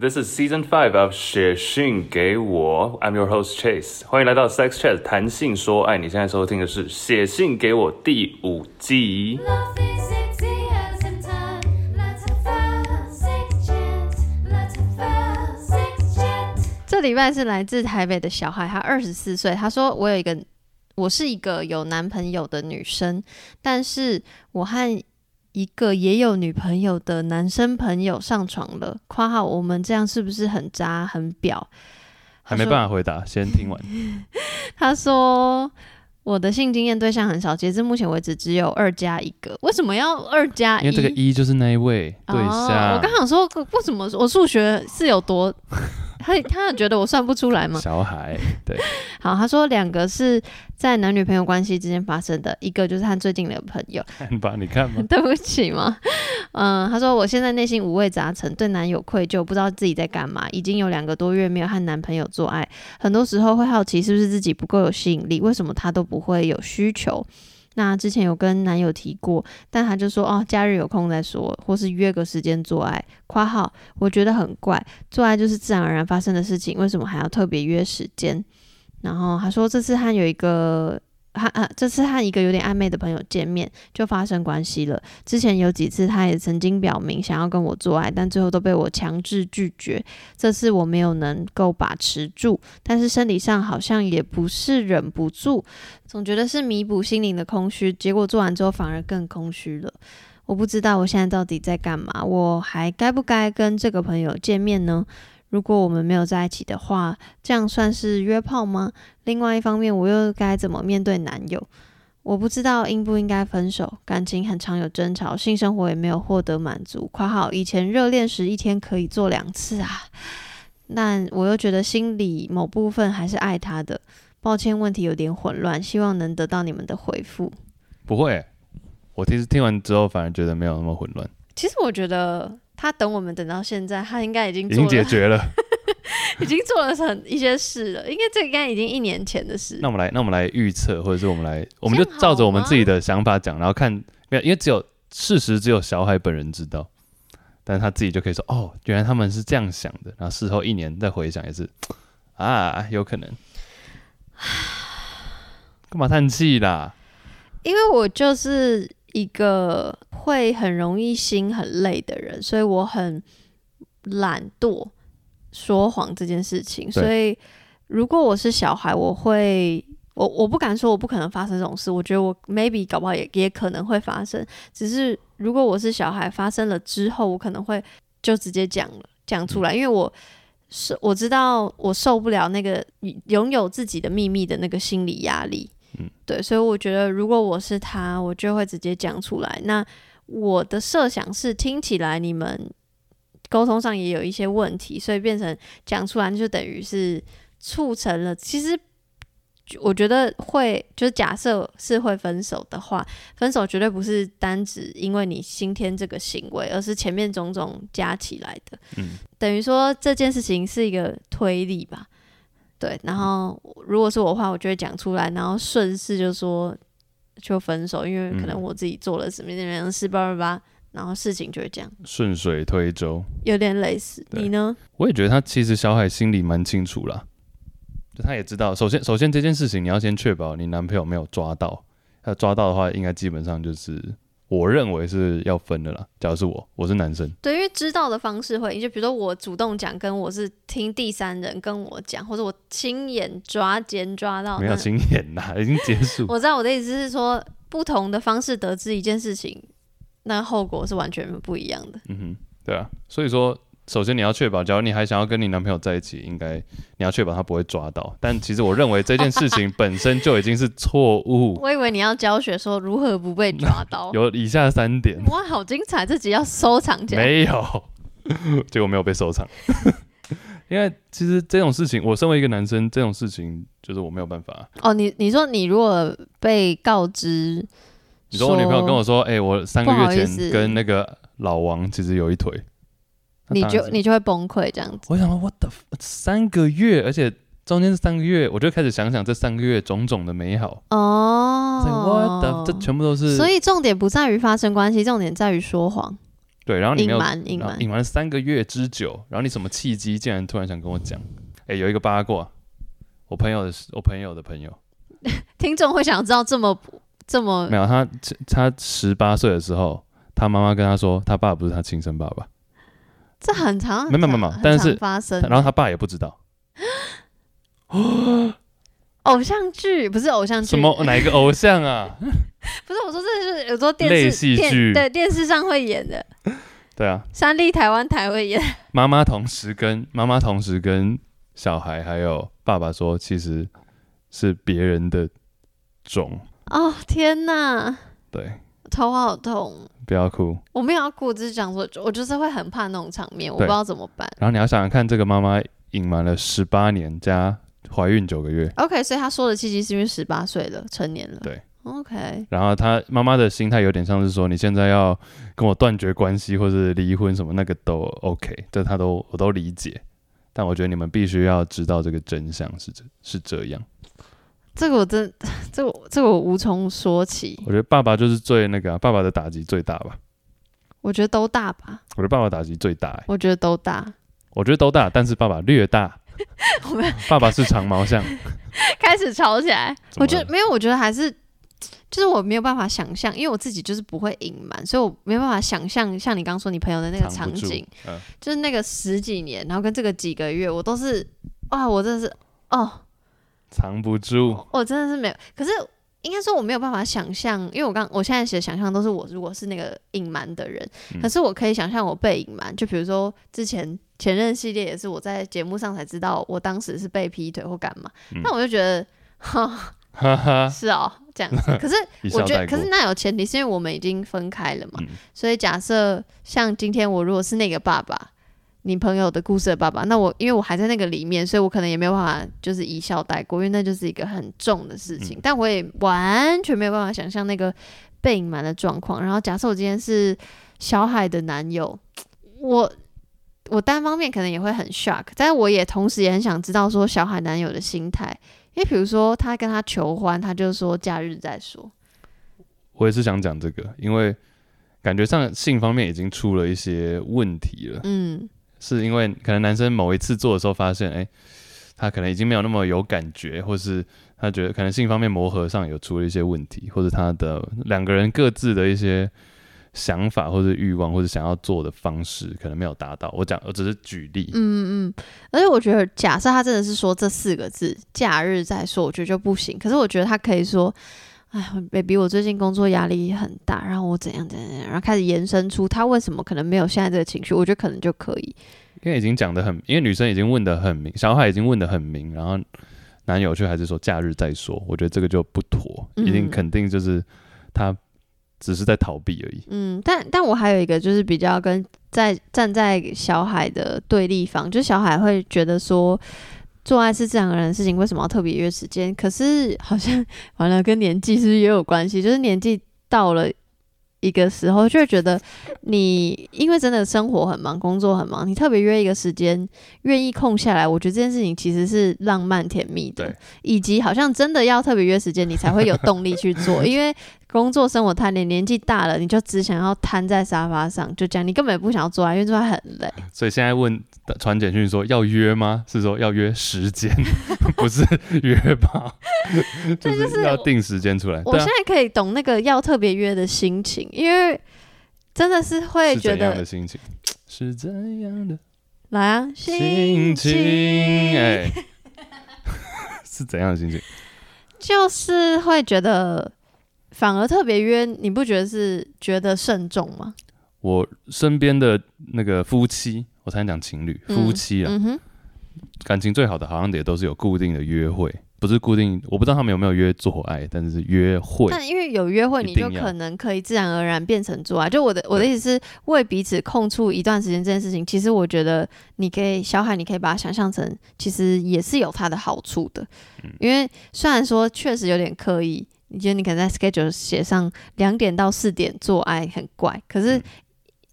This is season five of 写信给我，I'm your host Chase，欢迎来到 Sex Chat 谈性说爱。你现在收听的是写信给我第五季。这礼拜是来自台北的小孩，他二十四岁。他说：“我有一个，我是一个有男朋友的女生，但是我和。”一个也有女朋友的男生朋友上床了，括号我们这样是不是很渣很婊？还没办法回答，先听完。他说我的性经验对象很少，截至目前为止只有二加一个。为什么要二加一？因为这个一就是那一位对象。哦，我刚想说，为什么我数学是有多？他他有觉得我算不出来吗？小孩 对，好，他说两个是在男女朋友关系之间发生的，一个就是他最近的朋友。看吧，你看嘛，对不起嘛，嗯，他说我现在内心五味杂陈，对男友愧疚，不知道自己在干嘛，已经有两个多月没有和男朋友做爱，很多时候会好奇是不是自己不够有吸引力，为什么他都不会有需求。那之前有跟男友提过，但他就说哦，假日有空再说，或是约个时间做爱。括号我觉得很怪，做爱就是自然而然发生的事情，为什么还要特别约时间？然后他说这次他有一个。他啊，这次和一个有点暧昧的朋友见面，就发生关系了。之前有几次，他也曾经表明想要跟我做爱，但最后都被我强制拒绝。这次我没有能够把持住，但是身体上好像也不是忍不住，总觉得是弥补心灵的空虚。结果做完之后反而更空虚了。我不知道我现在到底在干嘛，我还该不该跟这个朋友见面呢？如果我们没有在一起的话，这样算是约炮吗？另外一方面，我又该怎么面对男友？我不知道应不应该分手。感情很常有争吵，性生活也没有获得满足。括号以前热恋时一天可以做两次啊，但我又觉得心里某部分还是爱他的。抱歉，问题有点混乱，希望能得到你们的回复。不会，我其实听完之后反而觉得没有那么混乱。其实我觉得。他等我们等到现在，他应该已经已经解决了，已经做了很一些事了。应该这个应该已经一年前的事。那我们来，那我们来预测，或者是我们来，我们就照着我们自己的想法讲，然后看，没有，因为只有事实只有小海本人知道，但是他自己就可以说，哦，原来他们是这样想的。然后事后一年再回想，也是啊，有可能。干嘛叹气啦？因为我就是。一个会很容易心很累的人，所以我很懒惰说谎这件事情。所以如果我是小孩，我会我我不敢说我不可能发生这种事。我觉得我 maybe 搞不好也也可能会发生。只是如果我是小孩，发生了之后，我可能会就直接讲了讲出来，因为我是我知道我受不了那个拥有自己的秘密的那个心理压力。嗯，对，所以我觉得如果我是他，我就会直接讲出来。那我的设想是，听起来你们沟通上也有一些问题，所以变成讲出来就等于是促成了。其实我觉得会，就是假设是会分手的话，分手绝对不是单指因为你今天这个行为，而是前面种种加起来的。嗯，等于说这件事情是一个推力吧。对，然后如果是我的话，我就会讲出来，然后顺势就说就分手，因为可能我自己做了什么什么事，叭叭叭，然后事情就会这样顺水推舟，有点类似。你呢？我也觉得他其实小海心里蛮清楚啦，就他也知道，首先首先这件事情你要先确保你男朋友没有抓到，他抓到的话，应该基本上就是。我认为是要分的啦。假如是我，我是男生，对，因为知道的方式会，就比如说我主动讲，跟我是听第三人跟我讲，或者我亲眼抓奸抓到，没有亲眼啦，已经结束。我知道我的意思是说，不同的方式得知一件事情，那后果是完全不一样的。嗯哼，对啊，所以说。首先你要确保，假如你还想要跟你男朋友在一起，应该你要确保他不会抓到。但其实我认为这件事情本身就已经是错误。我以为你要教学说如何不被抓到。有以下三点。哇，好精彩！自己要收藏起来。没有，结果没有被收藏。因为其实这种事情，我身为一个男生，这种事情就是我没有办法。哦，你你说你如果被告知，你说我女朋友跟我说，哎、欸，我三个月前跟那个老王其实有一腿。你就你就会崩溃这样子。我想说，what the 三个月，而且中间是三个月，我就开始想想这三个月种种的美好。哦，what the 这全部都是。所以重点不在于发生关系，重点在于说谎。对，然后你没有隐瞒隐瞒隐瞒了三个月之久，然后你什么契机，竟然突然想跟我讲？哎，有一个八卦，我朋友的，我朋友的朋友，听众会想知道这么这么没有他，他十八岁的时候，他妈妈跟他说，他爸不是他亲生爸爸，这很常，没有没有没有，但是发生，然后他爸也不知道。偶像剧不是偶像剧，什么哪一个偶像啊？不是我说，这是有时候电视戏剧对电视上会演的。对啊，三立台湾台会演。妈妈同时跟妈妈同时跟小孩还有爸爸说，其实是别人的种。哦天哪！对，头好痛。不要哭，我没有要哭，只是讲说，我就是会很怕那种场面，我不知道怎么办。然后你要想想看，这个妈妈隐瞒了十八年加。怀孕九个月，OK，所以她说的契机是因为十八岁了，成年了。对，OK。然后她妈妈的心态有点像是说，你现在要跟我断绝关系，或是离婚什么，那个都 OK，这她都我都理解。但我觉得你们必须要知道这个真相是这是这样。这个我真，这个这个我无从说起。我觉得爸爸就是最那个、啊，爸爸的打击最大吧。我觉得都大吧。我觉得爸爸打击最大、欸。我觉得都大。我觉得都大，但是爸爸略大。我们爸爸是长毛象，开始吵起来。我觉得没有，我觉得还是就是我没有办法想象，因为我自己就是不会隐瞒，所以我没有办法想象像你刚刚说你朋友的那个场景，嗯、就是那个十几年，然后跟这个几个月，我都是哇，我真的是哦，藏不住，我真的是没有。可是应该说我没有办法想象，因为我刚我现在写的想象都是我如果是那个隐瞒的人，嗯、可是我可以想象我被隐瞒，就比如说之前。前任系列也是我在节目上才知道，我当时是被劈腿或干嘛，那、嗯、我就觉得，哈，是哦，这样子。可是我觉得，可是那有前提，是因为我们已经分开了嘛。嗯、所以假设像今天我如果是那个爸爸，你朋友的故事的爸爸，那我因为我还在那个里面，所以我可能也没有办法就是一笑带过，因为那就是一个很重的事情。嗯、但我也完全没有办法想象那个被隐瞒的状况。然后假设我今天是小海的男友，我。我单方面可能也会很 shock，但是我也同时也很想知道说小海男友的心态，因为比如说他跟他求欢，他就说假日再说。我也是想讲这个，因为感觉上性方面已经出了一些问题了。嗯，是因为可能男生某一次做的时候发现，哎、他可能已经没有那么有感觉，或是他觉得可能性方面磨合上有出了一些问题，或者他的两个人各自的一些。想法或者欲望或者想要做的方式可能没有达到。我讲，我只是举例。嗯嗯，而且我觉得，假设他真的是说这四个字“假日再说”，我觉得就不行。可是我觉得他可以说：“哎，baby，我最近工作压力很大，然后我怎样怎样怎样，然后开始延伸出他为什么可能没有现在这个情绪。”我觉得可能就可以。因为已经讲的很，因为女生已经问的很明，小孩已经问的很明，然后男友却还是说“假日再说”，我觉得这个就不妥，一定肯定就是他。只是在逃避而已。嗯，但但我还有一个，就是比较跟在站在小海的对立方，就是小海会觉得说，做爱是自然而然的事情，为什么要特别约时间？可是 好像完了，跟年纪是不是也有关系？就是年纪到了。一个时候就会觉得你因为真的生活很忙，工作很忙，你特别约一个时间，愿意空下来，我觉得这件事情其实是浪漫甜蜜的，以及好像真的要特别约时间，你才会有动力去做，因为工作生活太累，年纪大了，你就只想要瘫在沙发上，就这样，你根本不想要做爱，因为做爱很累。所以现在问传简讯说要约吗？是说要约时间，不是 约吧？就是要定时间出来。我现在可以懂那个要特别约的心情，因为真的是会觉得是怎样的心情？是怎样的？来啊，心情哎，是怎样的心情？就是会觉得反而特别约，你不觉得是觉得慎重吗？我身边的那个夫妻，我才讲情侣，夫妻啊，嗯嗯、感情最好的好像也都是有固定的约会。不是固定，我不知道他们有没有约做爱，但是是约会。但因为有约会，你就可能可以自然而然变成做爱。就我的我的意思是，为彼此空出一段时间这件事情，其实我觉得你可以小海，你可以把它想象成，其实也是有它的好处的。嗯、因为虽然说确实有点刻意，你觉得你可能在 schedule 写上两点到四点做爱很怪，可是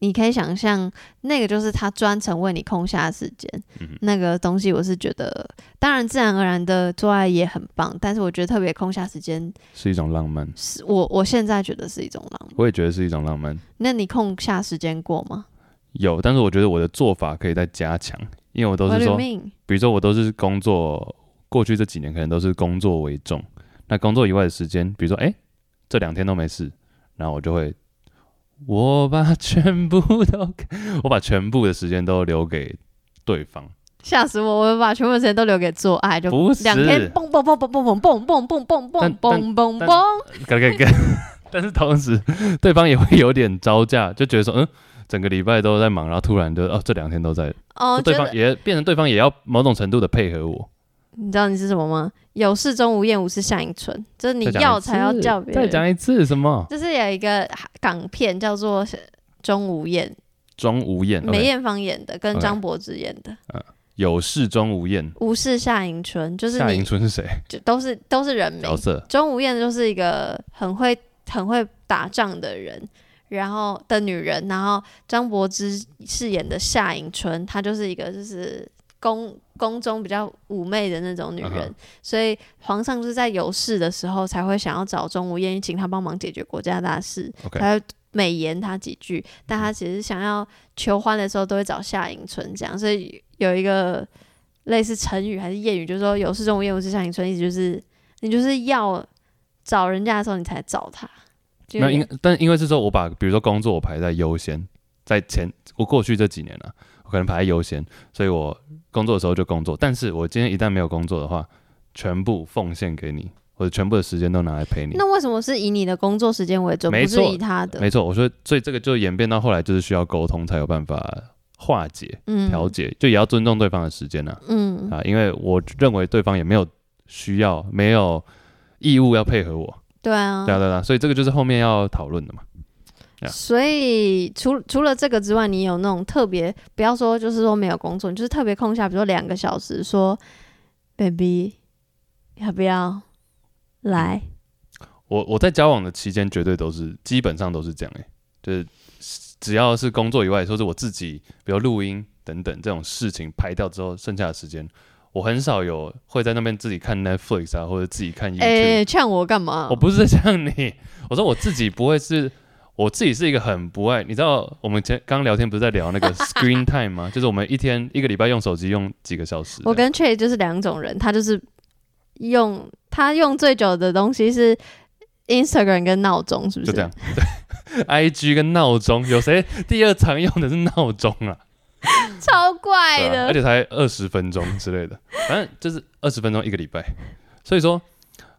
你可以想象，那个就是他专程为你空下时间，嗯、那个东西我是觉得，当然自然而然的做爱也很棒，但是我觉得特别空下时间是一种浪漫。是我我现在觉得是一种浪漫，我也觉得是一种浪漫。那你空下时间过吗？有，但是我觉得我的做法可以再加强，因为我都是说，比如说我都是工作，过去这几年可能都是工作为重，那工作以外的时间，比如说哎、欸，这两天都没事，然后我就会。我把全部都，我把全部的时间都留给对方。吓死我！我把全部的时间都留给做爱，就两天蹦蹦蹦蹦蹦蹦蹦蹦蹦蹦蹦蹦蹦蹦。嘎嘎嘎！但是同时，对方也会有点招架，就觉得说，嗯，整个礼拜都在忙，然后突然就哦，这两天都在。哦，对方也变成对方也要某种程度的配合我。你知道你是什么吗？有事钟无艳，无事夏迎春，就是你要才要叫别人。再讲一次什么？就是有一个港片叫做《钟无艳》，钟无艳，梅艳芳演的，跟张柏芝演的。嗯，有事钟无艳，无事夏迎春，就是夏迎春是谁？就都是都是人名。角色。钟无艳就是一个很会很会打仗的人，然后的女人，然后张柏芝饰演的夏迎春，她就是一个就是。宫宫中比较妩媚的那种女人，uh. 所以皇上就是在有事的时候才会想要找钟无艳，请她帮忙解决国家大事.才会美言她几句。但他其实想要求欢的时候，都会找夏迎春这样。所以有一个类似成语还是谚语，就是说有事钟无艳，无事夏迎春，意思就是你就是要找人家的时候，你才找他。那因但因为是说我把比如说工作我排在优先，在前我过去这几年了，我可能排在优先，所以我。工作的时候就工作，但是我今天一旦没有工作的话，全部奉献给你，或者全部的时间都拿来陪你。那为什么是以你的工作时间为重，错不是以他的？没错，我说，所以这个就演变到后来，就是需要沟通才有办法化解、调解、嗯，就也要尊重对方的时间呢、啊。嗯啊，因为我认为对方也没有需要、没有义务要配合我。对啊，对啊，对啊，所以这个就是后面要讨论的嘛。所以除除了这个之外，你有那种特别，不要说就是说没有工作，你就是特别空下，比如说两个小时，说，baby，要不要来？我我在交往的期间，绝对都是基本上都是这样诶、欸，就是只要是工作以外，说是我自己，比如录音等等这种事情排掉之后，剩下的时间，我很少有会在那边自己看 Netflix 啊，或者自己看 YouTube。哎，呛我干嘛？我不是在呛你，我说我自己不会是。我自己是一个很不爱，你知道我们前刚聊天不是在聊那个 screen time 吗？就是我们一天一个礼拜用手机用几个小时。我跟 Trey 就是两种人，他就是用他用最久的东西是 Instagram 跟闹钟，是不是？就这样，对，IG 跟闹钟，有谁第二常用的是闹钟啊？超怪的，啊、而且才二十分钟之类的，反正就是二十分钟一个礼拜。所以说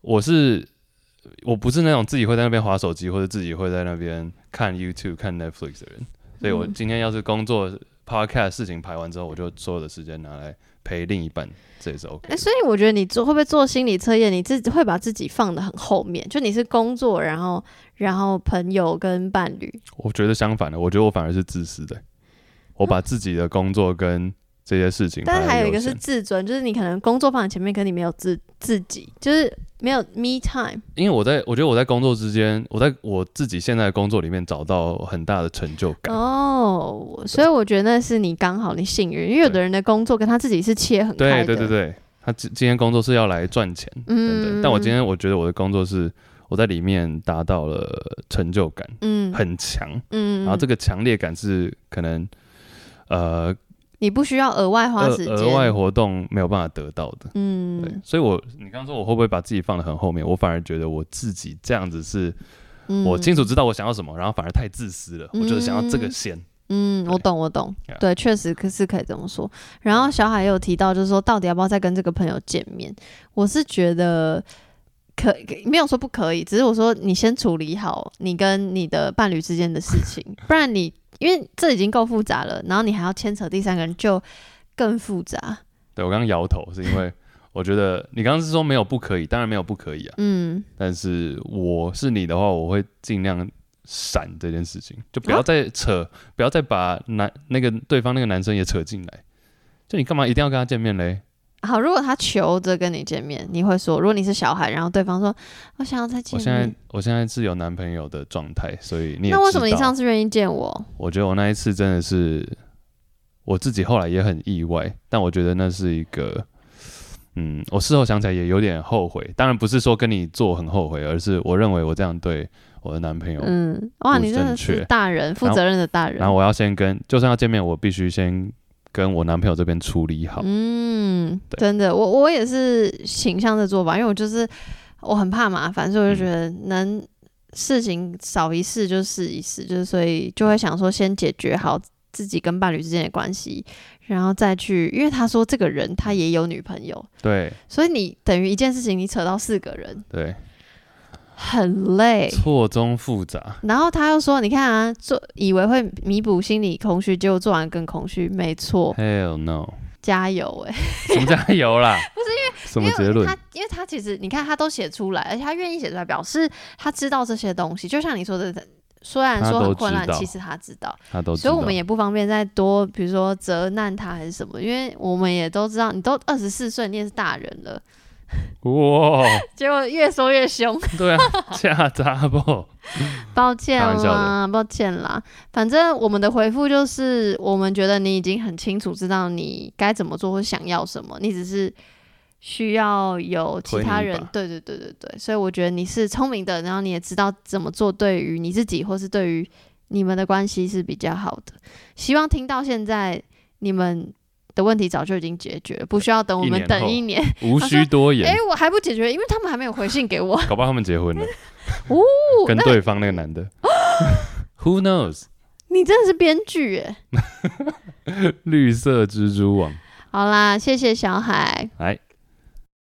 我是。我不是那种自己会在那边划手机或者自己会在那边看 YouTube、看 Netflix 的人，所以我今天要是工作 Podcast 事情排完之后，我就所有的时间拿来陪另一半，这也是 OK。欸，所以我觉得你做会不会做心理测验？你自己会把自己放的很后面，就你是工作，然后然后朋友跟伴侣。我觉得相反的，我觉得我反而是自私的，我把自己的工作跟这些事情，但是还有一个是自尊，就是你可能工作放在前面，可你没有自自己，就是。没有 me time，因为我在我觉得我在工作之间，我在我自己现在的工作里面找到很大的成就感。哦，oh, 所以我觉得那是你刚好你幸运，因为有的人的工作跟他自己是切很开的。对对对对，他今今天工作是要来赚钱，嗯。但我今天我觉得我的工作是我在里面达到了成就感，嗯，很强，嗯，然后这个强烈感是可能，呃。你不需要额外花时间，额外活动没有办法得到的。嗯，对，所以我你刚刚说我会不会把自己放得很后面？我反而觉得我自己这样子是，我清楚知道我想要什么，然后反而太自私了。嗯、我就是想要这个先。嗯，我懂，我懂。对，确实可是可以这么说。然后小海也有提到，就是说到底要不要再跟这个朋友见面？我是觉得可没有说不可以，只是我说你先处理好你跟你的伴侣之间的事情，不然你。因为这已经够复杂了，然后你还要牵扯第三个人，就更复杂。对，我刚刚摇头是因为 我觉得你刚刚是说没有不可以，当然没有不可以啊。嗯，但是我是你的话，我会尽量闪这件事情，就不要再扯，啊、不要再把男那个对方那个男生也扯进来。就你干嘛一定要跟他见面嘞？好，如果他求着跟你见面，你会说，如果你是小孩，然后对方说我想要再见面，我现在我现在是有男朋友的状态，所以你也那为什么你上次愿意见我？我觉得我那一次真的是我自己后来也很意外，但我觉得那是一个，嗯，我事后想起来也有点后悔。当然不是说跟你做很后悔，而是我认为我这样对我的男朋友，嗯，哇，你真的是大人，负责任的大人。然后我要先跟，就算要见面，我必须先。跟我男朋友这边处理好。嗯，真的，我我也是倾向的做吧，因为我就是我很怕麻烦，所以我就觉得能事情少一事就试一试，就是所以就会想说先解决好自己跟伴侣之间的关系，然后再去，因为他说这个人他也有女朋友，对，所以你等于一件事情你扯到四个人，对。很累，错综复杂。然后他又说：“你看啊，做以为会弥补心理空虚，结果做完更空虚。”没错，Hell no，加油哎、欸！什么加油啦？不是因为什么结论？他因为他其实你看他都写出来，而且他愿意写出来，表示他知道这些东西。就像你说的，虽然说很困难，其实他知道，他都知道。所以我们也不方便再多，比如说责难他还是什么，因为我们也都知道，你都二十四岁，你也是大人了。哇！结果越说越凶。对啊，恰杂不？抱歉啦，抱歉啦。反正我们的回复就是，我们觉得你已经很清楚知道你该怎么做或想要什么，你只是需要有其他人。对对对对对，所以我觉得你是聪明的，然后你也知道怎么做，对于你自己或是对于你们的关系是比较好的。希望听到现在你们。的问题早就已经解决了，不需要等我们等一年，无需多言。哎、欸，我还不解决，因为他们还没有回信给我。搞不好他们结婚了，哦，跟对方那个男的，Who knows？你真的是编剧哎！绿色蜘蛛网。好啦，谢谢小海。来。